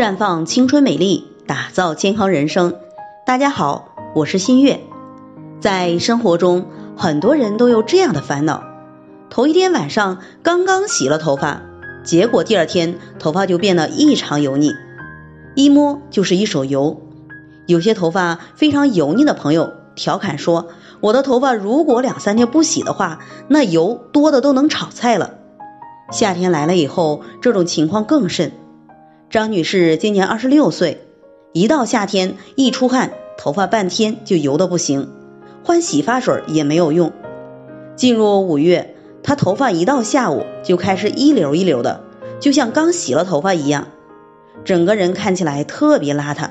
绽放青春美丽，打造健康人生。大家好，我是新月。在生活中，很多人都有这样的烦恼：头一天晚上刚刚洗了头发，结果第二天头发就变得异常油腻，一摸就是一手油。有些头发非常油腻的朋友调侃说：“我的头发如果两三天不洗的话，那油多的都能炒菜了。”夏天来了以后，这种情况更甚。张女士今年二十六岁，一到夏天一出汗，头发半天就油的不行，换洗发水也没有用。进入五月，她头发一到下午就开始一绺一绺的，就像刚洗了头发一样，整个人看起来特别邋遢，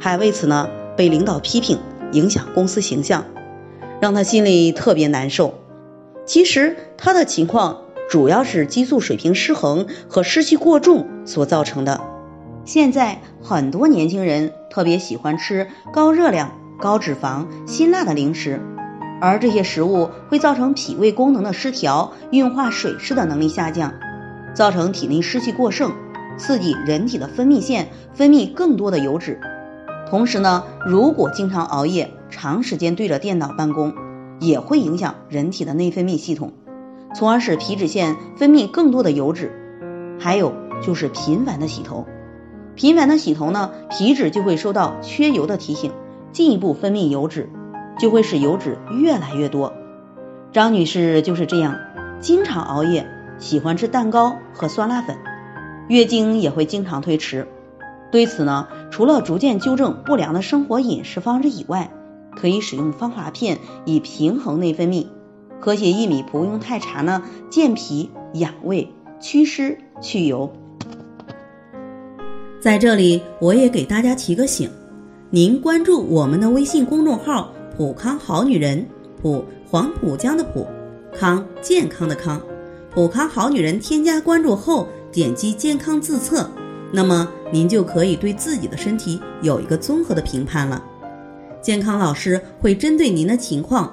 还为此呢被领导批评，影响公司形象，让她心里特别难受。其实她的情况。主要是激素水平失衡和湿气过重所造成的。现在很多年轻人特别喜欢吃高热量、高脂肪、辛辣的零食，而这些食物会造成脾胃功能的失调，运化水湿的能力下降，造成体内湿气过剩，刺激人体的分泌腺分泌更多的油脂。同时呢，如果经常熬夜、长时间对着电脑办公，也会影响人体的内分泌系统。从而使皮脂腺分泌更多的油脂，还有就是频繁的洗头，频繁的洗头呢，皮脂就会收到缺油的提醒，进一步分泌油脂，就会使油脂越来越多。张女士就是这样，经常熬夜，喜欢吃蛋糕和酸辣粉，月经也会经常推迟。对此呢，除了逐渐纠正不良的生活饮食方式以外，可以使用芳华片以平衡内分泌。和血薏米不用太茶呢，健脾养胃、祛湿去油。在这里，我也给大家提个醒：您关注我们的微信公众号“普康好女人”，普黄浦江的浦，康健康的康，普康好女人。添加关注后，点击健康自测，那么您就可以对自己的身体有一个综合的评判了。健康老师会针对您的情况。